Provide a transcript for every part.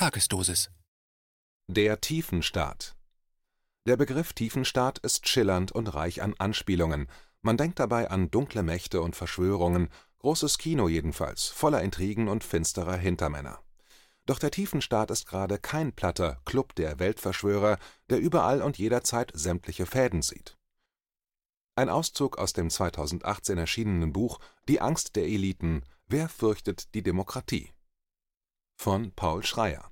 Tagesdosis. Der Tiefenstaat. Der Begriff Tiefenstaat ist schillernd und reich an Anspielungen. Man denkt dabei an dunkle Mächte und Verschwörungen, großes Kino jedenfalls, voller Intrigen und finsterer Hintermänner. Doch der Tiefenstaat ist gerade kein platter Club der Weltverschwörer, der überall und jederzeit sämtliche Fäden sieht. Ein Auszug aus dem 2018 erschienenen Buch Die Angst der Eliten – Wer fürchtet die Demokratie? von Paul Schreyer.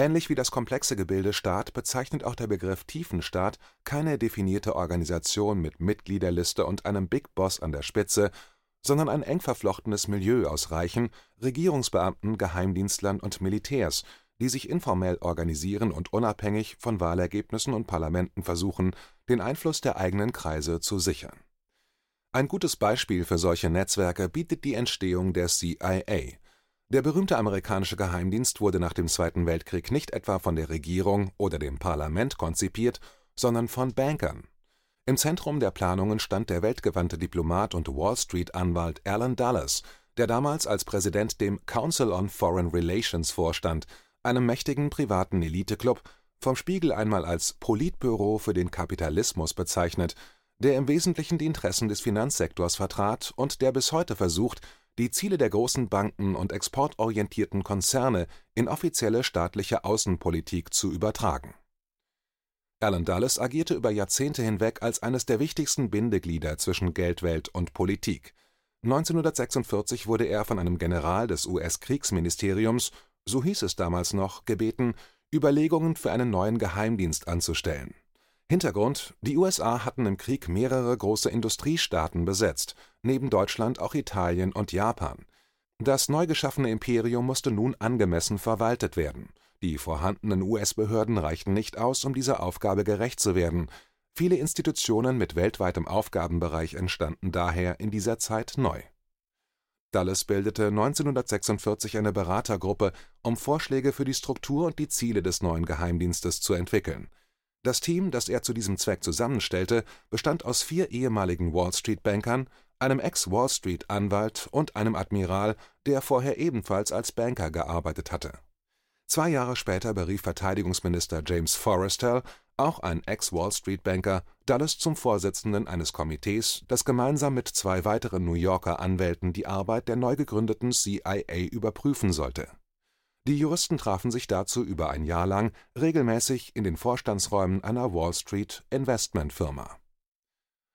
Ähnlich wie das komplexe Gebilde Staat bezeichnet auch der Begriff Tiefenstaat keine definierte Organisation mit Mitgliederliste und einem Big Boss an der Spitze, sondern ein eng verflochtenes Milieu aus Reichen, Regierungsbeamten, Geheimdienstlern und Militärs, die sich informell organisieren und unabhängig von Wahlergebnissen und Parlamenten versuchen, den Einfluss der eigenen Kreise zu sichern. Ein gutes Beispiel für solche Netzwerke bietet die Entstehung der CIA der berühmte amerikanische Geheimdienst wurde nach dem Zweiten Weltkrieg nicht etwa von der Regierung oder dem Parlament konzipiert, sondern von Bankern. Im Zentrum der Planungen stand der weltgewandte Diplomat und Wall-Street-Anwalt Alan Dulles, der damals als Präsident dem Council on Foreign Relations vorstand, einem mächtigen privaten Eliteklub, vom Spiegel einmal als Politbüro für den Kapitalismus bezeichnet, der im Wesentlichen die Interessen des Finanzsektors vertrat und der bis heute versucht die Ziele der großen Banken und exportorientierten Konzerne in offizielle staatliche Außenpolitik zu übertragen. Alan Dulles agierte über Jahrzehnte hinweg als eines der wichtigsten Bindeglieder zwischen Geldwelt und Politik. 1946 wurde er von einem General des US-Kriegsministeriums, so hieß es damals noch, gebeten, Überlegungen für einen neuen Geheimdienst anzustellen. Hintergrund: Die USA hatten im Krieg mehrere große Industriestaaten besetzt, neben Deutschland auch Italien und Japan. Das neu geschaffene Imperium musste nun angemessen verwaltet werden. Die vorhandenen US-Behörden reichten nicht aus, um dieser Aufgabe gerecht zu werden. Viele Institutionen mit weltweitem Aufgabenbereich entstanden daher in dieser Zeit neu. Dulles bildete 1946 eine Beratergruppe, um Vorschläge für die Struktur und die Ziele des neuen Geheimdienstes zu entwickeln das Team, das er zu diesem Zweck zusammenstellte, bestand aus vier ehemaligen Wall-Street-Bankern, einem Ex-Wall-Street-Anwalt und einem Admiral, der vorher ebenfalls als Banker gearbeitet hatte. Zwei Jahre später berief Verteidigungsminister James Forrestal, auch ein Ex-Wall-Street-Banker, Dulles zum Vorsitzenden eines Komitees, das gemeinsam mit zwei weiteren New Yorker Anwälten die Arbeit der neu gegründeten CIA überprüfen sollte die Juristen trafen sich dazu über ein Jahr lang regelmäßig in den Vorstandsräumen einer Wall-Street-Investmentfirma.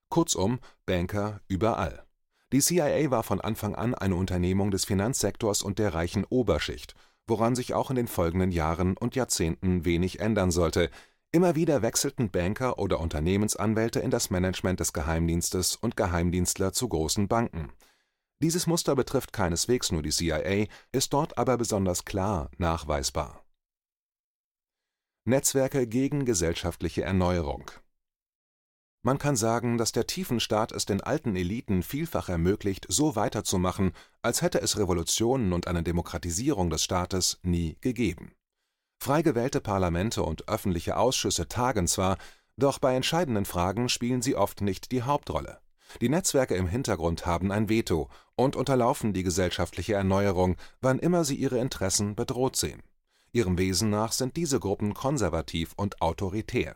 Kurzum, Banker überall. Die CIA war von Anfang an eine Unternehmung des Finanzsektors und der reichen Oberschicht, woran sich auch in den folgenden Jahren und Jahrzehnten wenig ändern sollte. Immer wieder wechselten Banker oder Unternehmensanwälte in das Management des Geheimdienstes und Geheimdienstler zu großen Banken dieses Muster betrifft keineswegs nur die CIA, ist dort aber besonders klar nachweisbar. Netzwerke gegen gesellschaftliche Erneuerung Man kann sagen, dass der Tiefenstaat es den alten Eliten vielfach ermöglicht, so weiterzumachen, als hätte es Revolutionen und eine Demokratisierung des Staates nie gegeben. Frei gewählte Parlamente und öffentliche Ausschüsse tagen zwar, doch bei entscheidenden Fragen spielen sie oft nicht die Hauptrolle die Netzwerke im Hintergrund haben ein Veto und unterlaufen die gesellschaftliche Erneuerung, wann immer sie ihre Interessen bedroht sehen. Ihrem Wesen nach sind diese Gruppen konservativ und autoritär.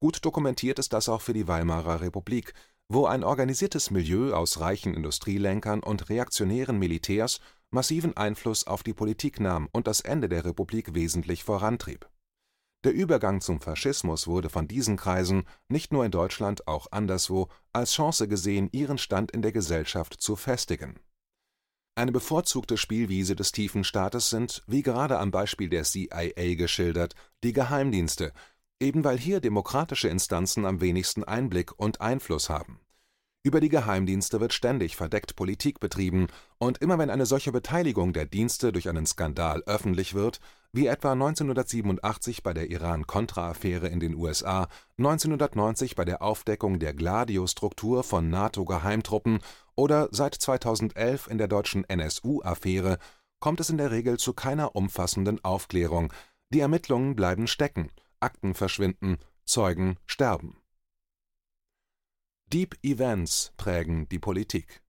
Gut dokumentiert ist das auch für die Weimarer Republik, wo ein organisiertes Milieu aus reichen Industrielenkern und reaktionären Militärs massiven Einfluss auf die Politik nahm und das Ende der Republik wesentlich vorantrieb der Übergang zum Faschismus wurde von diesen Kreisen, nicht nur in Deutschland, auch anderswo, als Chance gesehen, ihren Stand in der Gesellschaft zu festigen. Eine bevorzugte Spielwiese des tiefen Staates sind, wie gerade am Beispiel der CIA geschildert, die Geheimdienste, eben weil hier demokratische Instanzen am wenigsten Einblick und Einfluss haben über die Geheimdienste wird ständig verdeckt Politik betrieben, und immer wenn eine solche Beteiligung der Dienste durch einen Skandal öffentlich wird, wie etwa 1987 bei der Iran-Contra-Affäre in den USA, 1990 bei der Aufdeckung der Gladio-Struktur von NATO-Geheimtruppen oder seit 2011 in der deutschen NSU-Affäre, kommt es in der Regel zu keiner umfassenden Aufklärung, die Ermittlungen bleiben stecken, Akten verschwinden, Zeugen sterben Deep Events prägen die Politik.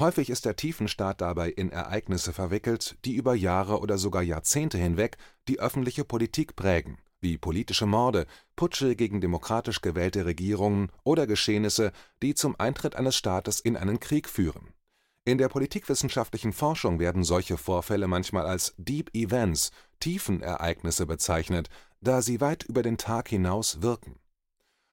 Häufig ist der Tiefenstaat dabei in Ereignisse verwickelt, die über Jahre oder sogar Jahrzehnte hinweg die öffentliche Politik prägen, wie politische Morde, Putsche gegen demokratisch gewählte Regierungen oder Geschehnisse, die zum Eintritt eines Staates in einen Krieg führen. In der politikwissenschaftlichen Forschung werden solche Vorfälle manchmal als Deep Events (Tiefenereignisse) bezeichnet, da sie weit über den Tag hinaus wirken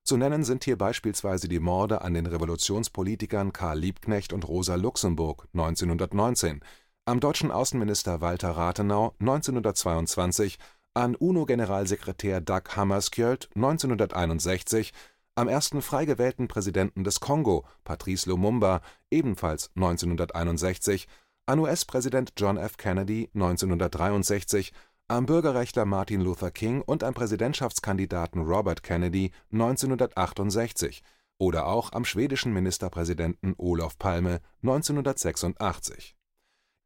zu nennen sind hier beispielsweise die Morde an den Revolutionspolitikern Karl Liebknecht und Rosa Luxemburg 1919, am deutschen Außenminister Walter Rathenau 1922, an UNO-Generalsekretär Dag Hammarskjöld 1961, am ersten frei gewählten Präsidenten des Kongo, Patrice Lumumba, ebenfalls 1961, an US-Präsident John F. Kennedy 1963 am Bürgerrechtler Martin Luther King und am Präsidentschaftskandidaten Robert Kennedy 1968 oder auch am schwedischen Ministerpräsidenten Olof Palme 1986.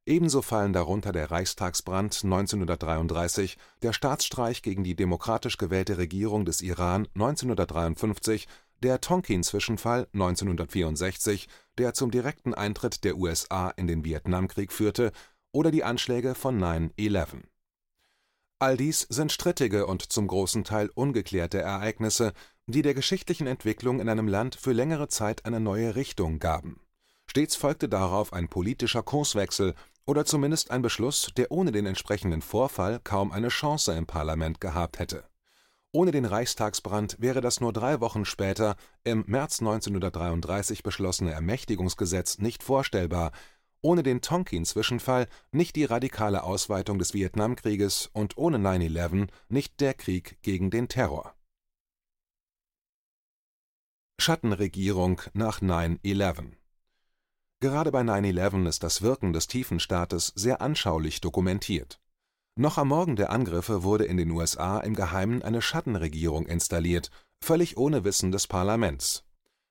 Ebenso fallen darunter der Reichstagsbrand 1933, der Staatsstreich gegen die demokratisch gewählte Regierung des Iran 1953, der Tonkin-Zwischenfall 1964, der zum direkten Eintritt der USA in den Vietnamkrieg führte, oder die Anschläge von 9/11 All dies sind strittige und zum großen Teil ungeklärte Ereignisse, die der geschichtlichen Entwicklung in einem Land für längere Zeit eine neue Richtung gaben. Stets folgte darauf ein politischer Kurswechsel oder zumindest ein Beschluss, der ohne den entsprechenden Vorfall kaum eine Chance im Parlament gehabt hätte. Ohne den Reichstagsbrand wäre das nur drei Wochen später im März 1933 beschlossene Ermächtigungsgesetz nicht vorstellbar ohne den Tonkin-Zwischenfall nicht die radikale Ausweitung des Vietnamkrieges und ohne 9/11 nicht der Krieg gegen den Terror. Schattenregierung nach 9/11 Gerade bei 9/11 ist das Wirken des Tiefenstaates sehr anschaulich dokumentiert. Noch am Morgen der Angriffe wurde in den USA im Geheimen eine Schattenregierung installiert, völlig ohne Wissen des Parlaments.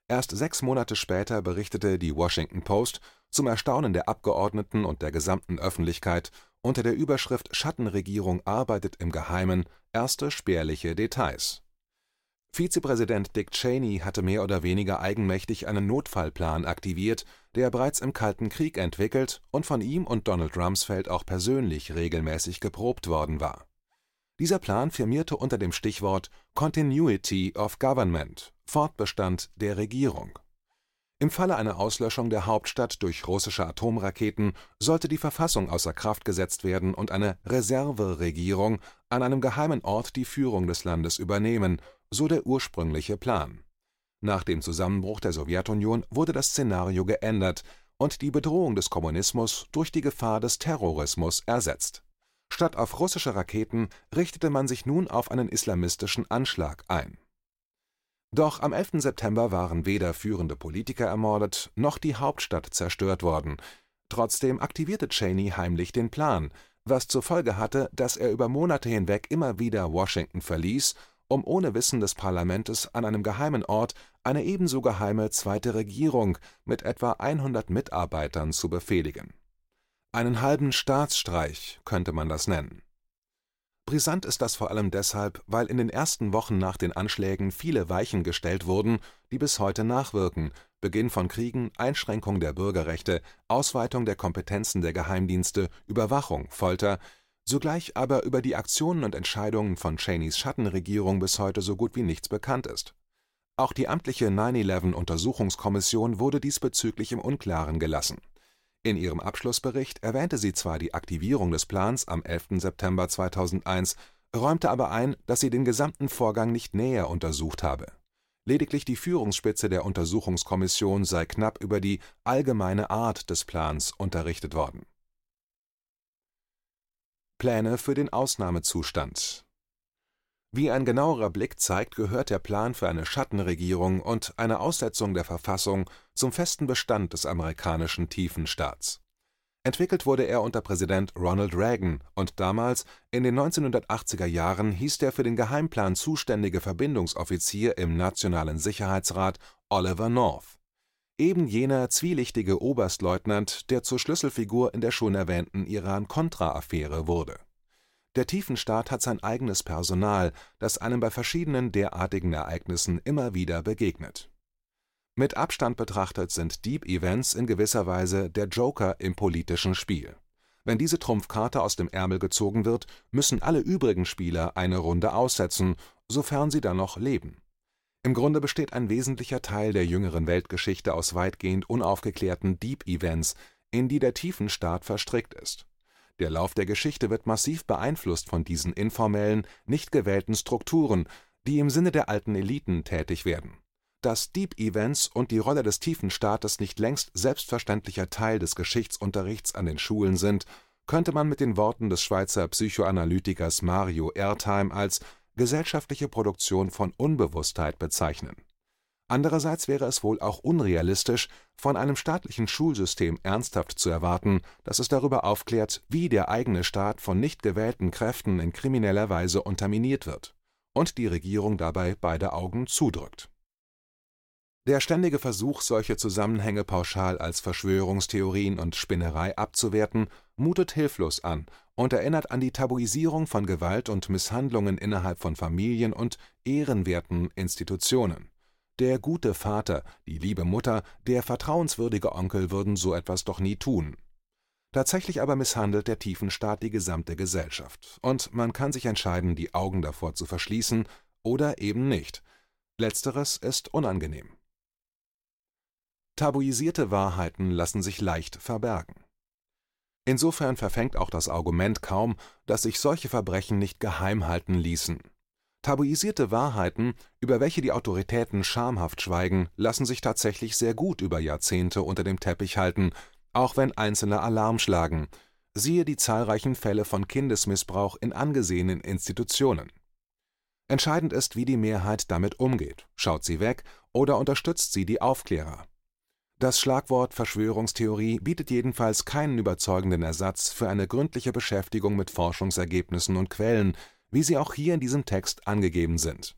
Erst sechs Monate später berichtete die Washington Post zum Erstaunen der Abgeordneten und der gesamten Öffentlichkeit unter der Überschrift Schattenregierung arbeitet im Geheimen erste spärliche Details. Vizepräsident Dick Cheney hatte mehr oder weniger eigenmächtig einen Notfallplan aktiviert, der bereits im Kalten Krieg entwickelt und von ihm und Donald Rumsfeld auch persönlich regelmäßig geprobt worden war. Dieser Plan firmierte unter dem Stichwort Continuity of Government Fortbestand der Regierung im Falle einer Auslöschung der Hauptstadt durch russische Atomraketen sollte die Verfassung außer Kraft gesetzt werden und eine Reserveregierung an einem geheimen Ort die Führung des Landes übernehmen, so der ursprüngliche Plan. Nach dem Zusammenbruch der Sowjetunion wurde das Szenario geändert und die Bedrohung des Kommunismus durch die Gefahr des Terrorismus ersetzt. Statt auf russische Raketen richtete man sich nun auf einen islamistischen Anschlag ein doch am 11. September waren weder führende Politiker ermordet noch die Hauptstadt zerstört worden. Trotzdem aktivierte Cheney heimlich den Plan, was zur Folge hatte, dass er über Monate hinweg immer wieder Washington verließ, um ohne Wissen des Parlamentes an einem geheimen Ort eine ebenso geheime zweite Regierung mit etwa 100 Mitarbeitern zu befehligen. Einen halben Staatsstreich könnte man das nennen Brisant ist das vor allem deshalb, weil in den ersten Wochen nach den Anschlägen viele Weichen gestellt wurden, die bis heute nachwirken. Beginn von Kriegen, Einschränkung der Bürgerrechte, Ausweitung der Kompetenzen der Geheimdienste, Überwachung, Folter, zugleich aber über die Aktionen und Entscheidungen von Cheneys Schattenregierung bis heute so gut wie nichts bekannt ist. Auch die amtliche 9/11-Untersuchungskommission wurde diesbezüglich im Unklaren gelassen in ihrem Abschlussbericht erwähnte sie zwar die Aktivierung des Plans am 11. September 2001, räumte aber ein, dass sie den gesamten Vorgang nicht näher untersucht habe. Lediglich die Führungsspitze der Untersuchungskommission sei knapp über die allgemeine Art des Plans unterrichtet worden. Pläne für den Ausnahmezustand wie ein genauerer Blick zeigt, gehört der Plan für eine Schattenregierung und eine Aussetzung der Verfassung zum festen Bestand des amerikanischen Tiefenstaats. Entwickelt wurde er unter Präsident Ronald Reagan und damals, in den 1980er Jahren, hieß der für den Geheimplan zuständige Verbindungsoffizier im Nationalen Sicherheitsrat Oliver North. Eben jener zwielichtige Oberstleutnant, der zur Schlüsselfigur in der schon erwähnten Iran-Contra-Affäre wurde der Tiefenstaat hat sein eigenes Personal, das einem bei verschiedenen derartigen Ereignissen immer wieder begegnet. Mit Abstand betrachtet sind Deep Events in gewisser Weise der Joker im politischen Spiel. Wenn diese Trumpfkarte aus dem Ärmel gezogen wird, müssen alle übrigen Spieler eine Runde aussetzen, sofern sie dann noch leben. Im Grunde besteht ein wesentlicher Teil der jüngeren Weltgeschichte aus weitgehend unaufgeklärten Deep Events, in die der Tiefenstaat verstrickt ist. Der Lauf der Geschichte wird massiv beeinflusst von diesen informellen, nicht gewählten Strukturen, die im Sinne der alten Eliten tätig werden. Dass Deep Events und die Rolle des Tiefenstaates nicht längst selbstverständlicher Teil des Geschichtsunterrichts an den Schulen sind, könnte man mit den Worten des Schweizer Psychoanalytikers Mario Ertheim als gesellschaftliche Produktion von Unbewusstheit bezeichnen. Andererseits wäre es wohl auch unrealistisch, von einem staatlichen Schulsystem ernsthaft zu erwarten, dass es darüber aufklärt, wie der eigene Staat von nicht gewählten Kräften in krimineller Weise unterminiert wird und die Regierung dabei beide Augen zudrückt. Der ständige Versuch, solche Zusammenhänge pauschal als Verschwörungstheorien und Spinnerei abzuwerten, mutet hilflos an und erinnert an die Tabuisierung von Gewalt und Misshandlungen innerhalb von Familien und ehrenwerten Institutionen. Der gute Vater, die liebe Mutter, der vertrauenswürdige Onkel würden so etwas doch nie tun. Tatsächlich aber misshandelt der Tiefenstaat die gesamte Gesellschaft, und man kann sich entscheiden, die Augen davor zu verschließen oder eben nicht. Letzteres ist unangenehm. Tabuisierte Wahrheiten lassen sich leicht verbergen. Insofern verfängt auch das Argument kaum, dass sich solche Verbrechen nicht geheim halten ließen. Tabuisierte Wahrheiten, über welche die Autoritäten schamhaft schweigen, lassen sich tatsächlich sehr gut über Jahrzehnte unter dem Teppich halten, auch wenn Einzelne Alarm schlagen, siehe die zahlreichen Fälle von Kindesmissbrauch in angesehenen Institutionen. Entscheidend ist, wie die Mehrheit damit umgeht, schaut sie weg oder unterstützt sie die Aufklärer. Das Schlagwort Verschwörungstheorie bietet jedenfalls keinen überzeugenden Ersatz für eine gründliche Beschäftigung mit Forschungsergebnissen und Quellen, wie sie auch hier in diesem Text angegeben sind.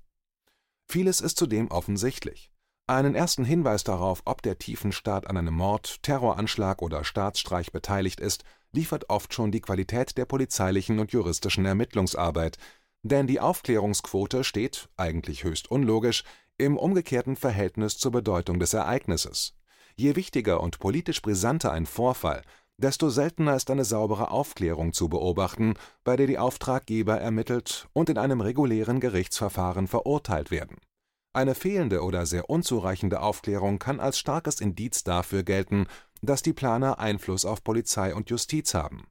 Vieles ist zudem offensichtlich. Einen ersten Hinweis darauf, ob der Tiefenstaat an einem Mord, Terroranschlag oder Staatsstreich beteiligt ist, liefert oft schon die Qualität der polizeilichen und juristischen Ermittlungsarbeit, denn die Aufklärungsquote steht, eigentlich höchst unlogisch, im umgekehrten Verhältnis zur Bedeutung des Ereignisses. Je wichtiger und politisch brisanter ein Vorfall, desto seltener ist eine saubere Aufklärung zu beobachten, bei der die Auftraggeber ermittelt und in einem regulären Gerichtsverfahren verurteilt werden. Eine fehlende oder sehr unzureichende Aufklärung kann als starkes Indiz dafür gelten, dass die Planer Einfluss auf Polizei und Justiz haben.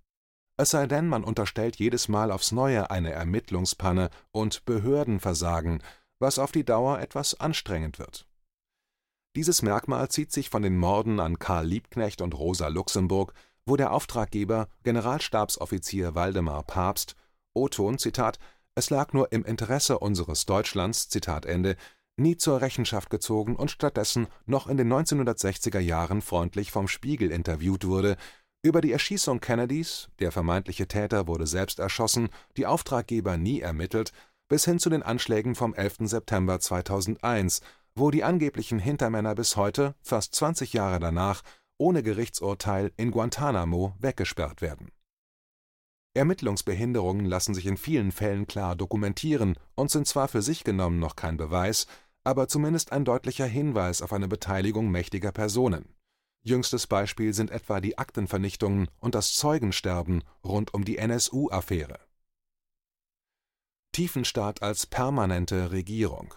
Es sei denn, man unterstellt jedes Mal aufs Neue eine Ermittlungspanne und Behördenversagen, was auf die Dauer etwas anstrengend wird. Dieses Merkmal zieht sich von den Morden an Karl Liebknecht und Rosa Luxemburg wo der Auftraggeber, Generalstabsoffizier Waldemar Pabst, O-Ton, Zitat, es lag nur im Interesse unseres Deutschlands, Zitat Ende, nie zur Rechenschaft gezogen und stattdessen noch in den 1960er Jahren freundlich vom Spiegel interviewt wurde, über die Erschießung Kennedys, der vermeintliche Täter wurde selbst erschossen, die Auftraggeber nie ermittelt, bis hin zu den Anschlägen vom 11. September 2001, wo die angeblichen Hintermänner bis heute, fast 20 Jahre danach, ohne Gerichtsurteil in Guantánamo weggesperrt werden. Ermittlungsbehinderungen lassen sich in vielen Fällen klar dokumentieren und sind zwar für sich genommen noch kein Beweis, aber zumindest ein deutlicher Hinweis auf eine Beteiligung mächtiger Personen. Jüngstes Beispiel sind etwa die Aktenvernichtungen und das Zeugensterben rund um die NSU-Affäre. Tiefenstaat als permanente Regierung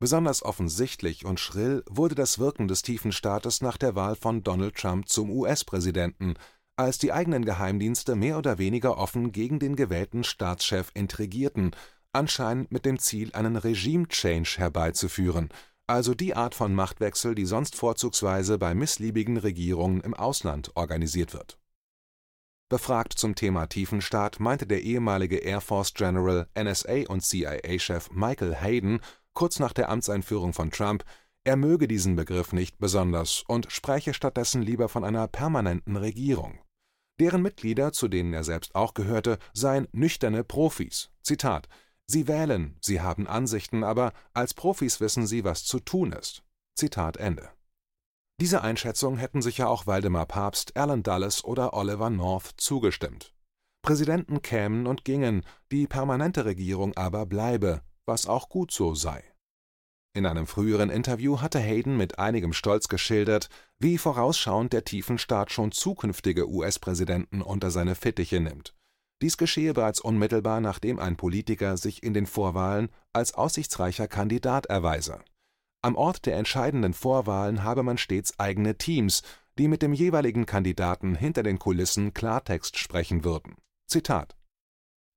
Besonders offensichtlich und schrill wurde das Wirken des tiefen Staates nach der Wahl von Donald Trump zum US-Präsidenten, als die eigenen Geheimdienste mehr oder weniger offen gegen den gewählten Staatschef intrigierten, anscheinend mit dem Ziel, einen Regime-Change herbeizuführen, also die Art von Machtwechsel, die sonst vorzugsweise bei missliebigen Regierungen im Ausland organisiert wird. Befragt zum Thema Tiefenstaat meinte der ehemalige Air Force General, NSA und CIA-Chef Michael Hayden kurz nach der Amtseinführung von Trump, er möge diesen Begriff nicht besonders und spreche stattdessen lieber von einer permanenten Regierung. Deren Mitglieder, zu denen er selbst auch gehörte, seien nüchterne Profis. Zitat: Sie wählen, sie haben Ansichten, aber als Profis wissen sie, was zu tun ist. Zitat Ende. Diese Einschätzung hätten sicher auch Waldemar Pabst, Alan Dulles oder Oliver North zugestimmt. Präsidenten kämen und gingen, die permanente Regierung aber bleibe, was auch gut so sei In einem früheren Interview hatte Hayden mit einigem Stolz geschildert, wie vorausschauend der Tiefenstaat schon zukünftige US-Präsidenten unter seine Fittiche nimmt. Dies geschehe bereits unmittelbar, nachdem ein Politiker sich in den Vorwahlen als aussichtsreicher Kandidat erweise. Am Ort der entscheidenden Vorwahlen habe man stets eigene Teams, die mit dem jeweiligen Kandidaten hinter den Kulissen Klartext sprechen würden. Zitat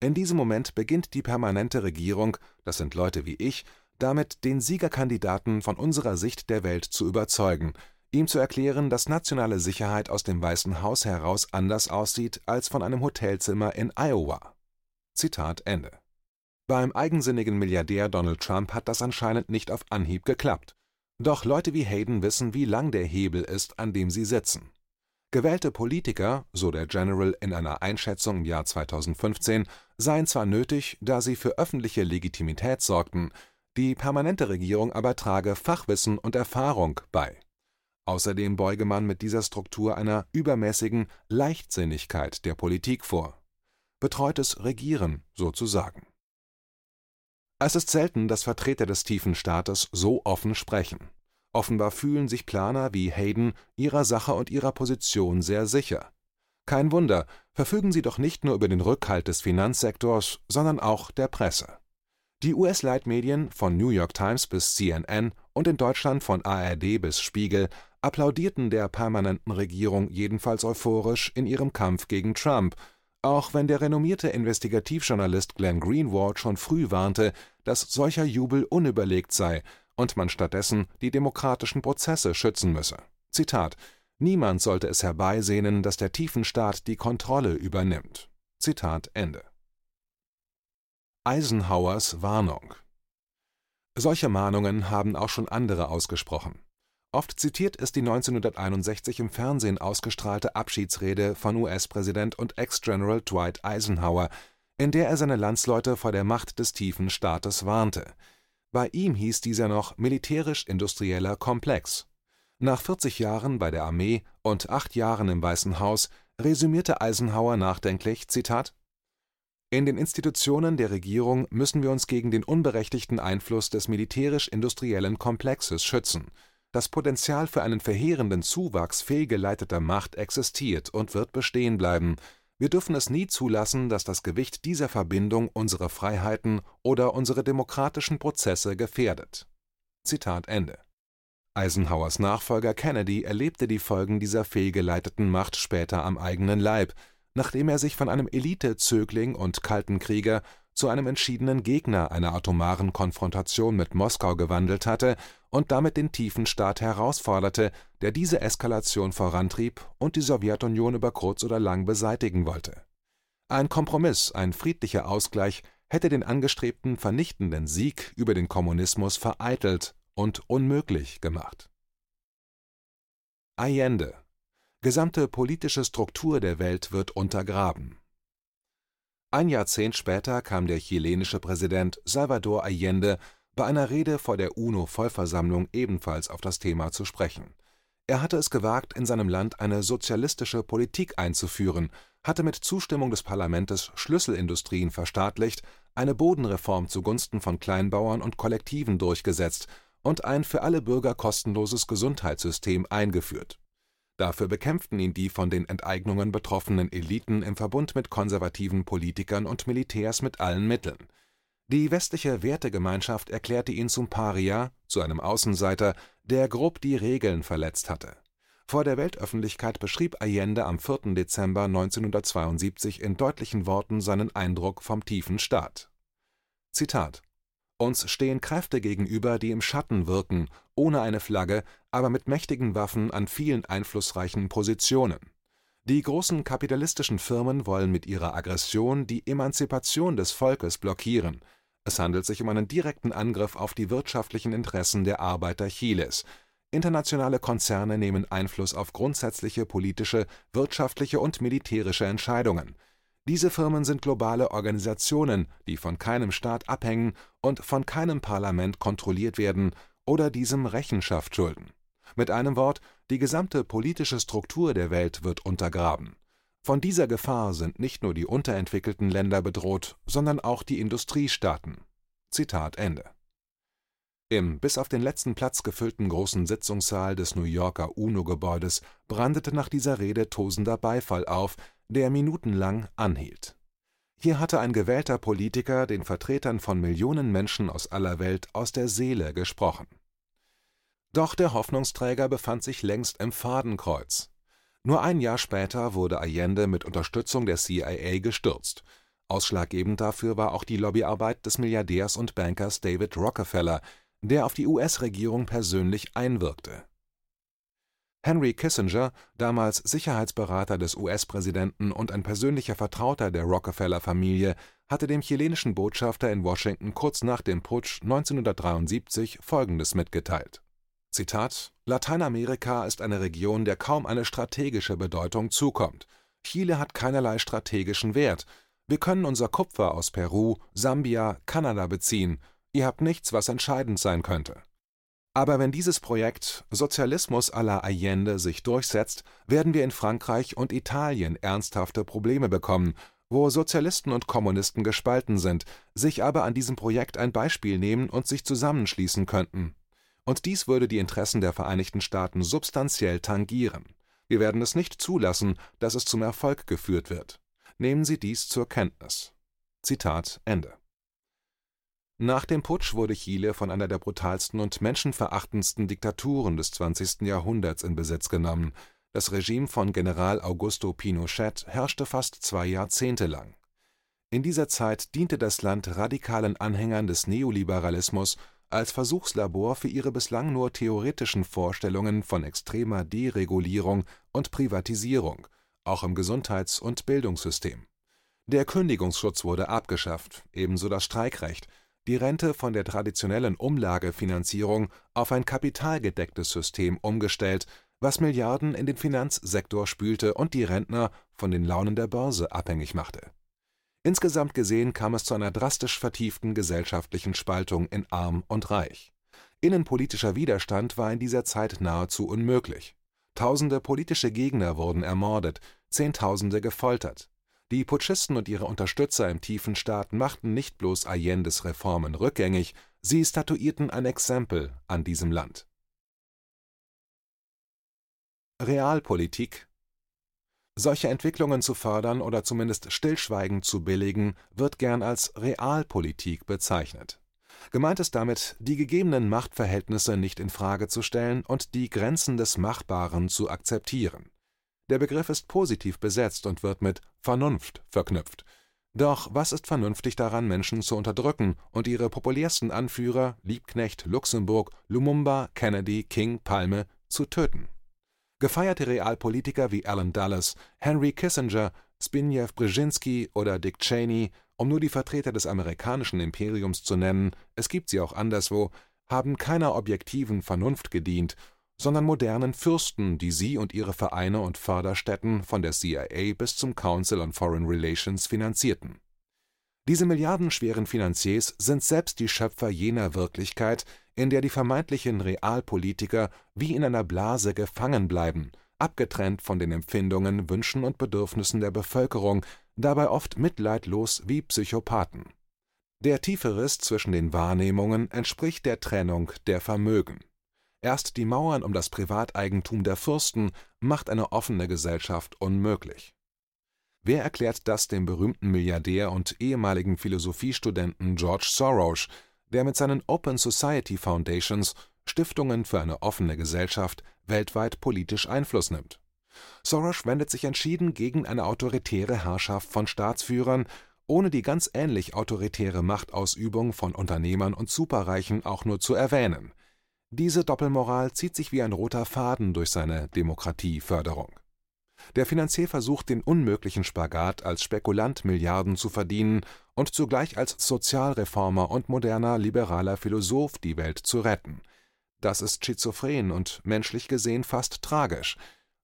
In diesem Moment beginnt die permanente Regierung, das sind Leute wie ich, damit den Siegerkandidaten von unserer Sicht der Welt zu überzeugen, ihm zu erklären, dass nationale Sicherheit aus dem Weißen Haus heraus anders aussieht als von einem Hotelzimmer in Iowa. Zitat Ende. Beim eigensinnigen Milliardär Donald Trump hat das anscheinend nicht auf Anhieb geklappt. Doch Leute wie Hayden wissen, wie lang der Hebel ist, an dem sie sitzen. Gewählte Politiker, so der General in einer Einschätzung im Jahr 2015, seien zwar nötig, da sie für öffentliche Legitimität sorgten, die permanente Regierung aber trage Fachwissen und Erfahrung bei. Außerdem beuge man mit dieser Struktur einer übermäßigen Leichtsinnigkeit der Politik vor. Betreutes Regieren sozusagen. Es ist selten, dass Vertreter des tiefen Staates so offen sprechen. Offenbar fühlen sich Planer wie Hayden ihrer Sache und ihrer Position sehr sicher. Kein Wunder, verfügen sie doch nicht nur über den Rückhalt des Finanzsektors, sondern auch der Presse. Die US-Leitmedien von New York Times bis CNN und in Deutschland von ARD bis Spiegel applaudierten der permanenten Regierung jedenfalls euphorisch in ihrem Kampf gegen Trump, auch wenn der renommierte Investigativjournalist Glenn Greenwald schon früh warnte, dass solcher Jubel unüberlegt sei und man stattdessen die demokratischen Prozesse schützen müsse. Zitat Niemand sollte es herbeisehnen, dass der Tiefenstaat die Kontrolle übernimmt. Zitat Ende. Eisenhowers Warnung Solche Mahnungen haben auch schon andere ausgesprochen. Oft zitiert ist die 1961 im Fernsehen ausgestrahlte Abschiedsrede von US-Präsident und Ex-General Dwight Eisenhower, in der er seine Landsleute vor der Macht des tiefen Staates warnte. Bei ihm hieß dieser noch militärisch-industrieller Komplex. Nach 40 Jahren bei der Armee und acht Jahren im Weißen Haus resümierte Eisenhower nachdenklich: Zitat in den Institutionen der Regierung müssen wir uns gegen den unberechtigten Einfluss des militärisch-industriellen Komplexes schützen. Das Potenzial für einen verheerenden Zuwachs fehlgeleiteter Macht existiert und wird bestehen bleiben. Wir dürfen es nie zulassen, dass das Gewicht dieser Verbindung unsere Freiheiten oder unsere demokratischen Prozesse gefährdet. Zitat Ende. Eisenhowers Nachfolger Kennedy erlebte die Folgen dieser fehlgeleiteten Macht später am eigenen Leib nachdem er sich von einem Elite-Zögling und kalten Krieger zu einem entschiedenen Gegner einer atomaren Konfrontation mit Moskau gewandelt hatte und damit den tiefen Staat herausforderte, der diese Eskalation vorantrieb und die Sowjetunion über kurz oder lang beseitigen wollte. Ein Kompromiss, ein friedlicher Ausgleich hätte den angestrebten vernichtenden Sieg über den Kommunismus vereitelt und unmöglich gemacht. Allende gesamte politische Struktur der Welt wird untergraben. Ein Jahrzehnt später kam der chilenische Präsident Salvador Allende bei einer Rede vor der UNO-Vollversammlung ebenfalls auf das Thema zu sprechen. Er hatte es gewagt, in seinem Land eine sozialistische Politik einzuführen, hatte mit Zustimmung des Parlaments Schlüsselindustrien verstaatlicht, eine Bodenreform zugunsten von Kleinbauern und Kollektiven durchgesetzt und ein für alle Bürger kostenloses Gesundheitssystem eingeführt Dafür bekämpften ihn die von den Enteignungen betroffenen Eliten im Verbund mit konservativen Politikern und Militärs mit allen Mitteln. Die westliche Wertegemeinschaft erklärte ihn zum Paria, zu einem Außenseiter, der grob die Regeln verletzt hatte. Vor der Weltöffentlichkeit beschrieb Allende am 4. Dezember 1972 in deutlichen Worten seinen Eindruck vom tiefen Staat. Zitat uns stehen Kräfte gegenüber, die im Schatten wirken, ohne eine Flagge, aber mit mächtigen Waffen an vielen einflussreichen Positionen. Die großen kapitalistischen Firmen wollen mit ihrer Aggression die Emanzipation des Volkes blockieren. Es handelt sich um einen direkten Angriff auf die wirtschaftlichen Interessen der Arbeiter Chiles. Internationale Konzerne nehmen Einfluss auf grundsätzliche politische, wirtschaftliche und militärische Entscheidungen diese Firmen sind globale Organisationen, die von keinem Staat abhängen und von keinem Parlament kontrolliert werden oder diesem Rechenschaft schulden. Mit einem Wort, die gesamte politische Struktur der Welt wird untergraben. Von dieser Gefahr sind nicht nur die unterentwickelten Länder bedroht, sondern auch die Industriestaaten. Zitat Ende. Im bis auf den letzten Platz gefüllten großen Sitzungssaal des New Yorker UNO-Gebäudes brandete nach dieser Rede tosender Beifall auf, der minutenlang anhielt. Hier hatte ein gewählter Politiker den Vertretern von Millionen Menschen aus aller Welt aus der Seele gesprochen. Doch der Hoffnungsträger befand sich längst im Fadenkreuz. Nur ein Jahr später wurde Allende mit Unterstützung der CIA gestürzt. Ausschlaggebend dafür war auch die Lobbyarbeit des Milliardärs und Bankers David Rockefeller, der auf die US-Regierung persönlich einwirkte. Henry Kissinger, damals Sicherheitsberater des US-Präsidenten und ein persönlicher Vertrauter der Rockefeller-Familie, hatte dem chilenischen Botschafter in Washington kurz nach dem Putsch 1973 Folgendes mitgeteilt: Zitat: Lateinamerika ist eine Region, der kaum eine strategische Bedeutung zukommt. Chile hat keinerlei strategischen Wert. Wir können unser Kupfer aus Peru, Sambia, Kanada beziehen. Ihr habt nichts, was entscheidend sein könnte aber wenn dieses Projekt Sozialismus à la Allende sich durchsetzt, werden wir in Frankreich und Italien ernsthafte Probleme bekommen, wo Sozialisten und Kommunisten gespalten sind, sich aber an diesem Projekt ein Beispiel nehmen und sich zusammenschließen könnten. Und dies würde die Interessen der Vereinigten Staaten substanziell tangieren. Wir werden es nicht zulassen, dass es zum Erfolg geführt wird. Nehmen Sie dies zur Kenntnis. Zitat Ende nach dem Putsch wurde Chile von einer der brutalsten und menschenverachtendsten Diktaturen des 20. Jahrhunderts in Besitz genommen, das Regime von General Augusto Pinochet herrschte fast zwei Jahrzehnte lang. In dieser Zeit diente das Land radikalen Anhängern des Neoliberalismus als Versuchslabor für ihre bislang nur theoretischen Vorstellungen von extremer Deregulierung und Privatisierung, auch im Gesundheits und Bildungssystem. Der Kündigungsschutz wurde abgeschafft, ebenso das Streikrecht die Rente von der traditionellen Umlagefinanzierung auf ein kapitalgedecktes System umgestellt, was Milliarden in den Finanzsektor spülte und die Rentner von den Launen der Börse abhängig machte. Insgesamt gesehen kam es zu einer drastisch vertieften gesellschaftlichen Spaltung in Arm und Reich. Innenpolitischer Widerstand war in dieser Zeit nahezu unmöglich. Tausende politische Gegner wurden ermordet, Zehntausende gefoltert. Die Putschisten und ihre Unterstützer im tiefen Staat machten nicht bloß Allendes Reformen rückgängig, sie statuierten ein Exempel an diesem Land. Realpolitik Solche Entwicklungen zu fördern oder zumindest stillschweigend zu billigen, wird gern als Realpolitik bezeichnet. Gemeint ist damit, die gegebenen Machtverhältnisse nicht in Frage zu stellen und die Grenzen des Machbaren zu akzeptieren der Begriff ist positiv besetzt und wird mit Vernunft verknüpft. Doch was ist vernünftig daran, Menschen zu unterdrücken und ihre populärsten Anführer Liebknecht, Luxemburg, Lumumba, Kennedy, King, Palme zu töten? Gefeierte Realpolitiker wie Alan Dulles, Henry Kissinger, Zbigniew Brzezinski oder Dick Cheney, um nur die Vertreter des amerikanischen Imperiums zu nennen, es gibt sie auch anderswo, haben keiner objektiven Vernunft gedient sondern modernen Fürsten, die sie und ihre Vereine und Förderstätten von der CIA bis zum Council on Foreign Relations finanzierten. Diese milliardenschweren Finanziers sind selbst die Schöpfer jener Wirklichkeit, in der die vermeintlichen Realpolitiker wie in einer Blase gefangen bleiben, abgetrennt von den Empfindungen, Wünschen und Bedürfnissen der Bevölkerung, dabei oft mitleidlos wie Psychopathen. Der tiefe Riss zwischen den Wahrnehmungen entspricht der Trennung der Vermögen Erst die Mauern um das Privateigentum der Fürsten macht eine offene Gesellschaft unmöglich. Wer erklärt das dem berühmten Milliardär und ehemaligen Philosophiestudenten George Soros, der mit seinen Open Society Foundations Stiftungen für eine offene Gesellschaft weltweit politisch Einfluss nimmt? Soros wendet sich entschieden gegen eine autoritäre Herrschaft von Staatsführern, ohne die ganz ähnlich autoritäre Machtausübung von Unternehmern und Superreichen auch nur zu erwähnen. Diese Doppelmoral zieht sich wie ein roter Faden durch seine Demokratieförderung. Der Finanzier versucht den unmöglichen Spagat, als Spekulant Milliarden zu verdienen und zugleich als Sozialreformer und moderner liberaler Philosoph die Welt zu retten. Das ist schizophren und menschlich gesehen fast tragisch.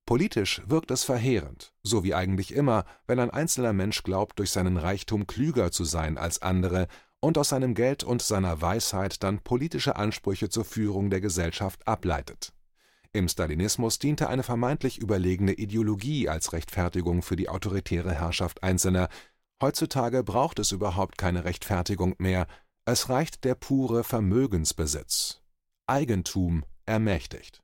Politisch wirkt es verheerend, so wie eigentlich immer, wenn ein einzelner Mensch glaubt, durch seinen Reichtum klüger zu sein als andere und aus seinem Geld und seiner Weisheit dann politische Ansprüche zur Führung der Gesellschaft ableitet. Im Stalinismus diente eine vermeintlich überlegene Ideologie als Rechtfertigung für die autoritäre Herrschaft Einzelner, heutzutage braucht es überhaupt keine Rechtfertigung mehr, es reicht der pure Vermögensbesitz Eigentum ermächtigt.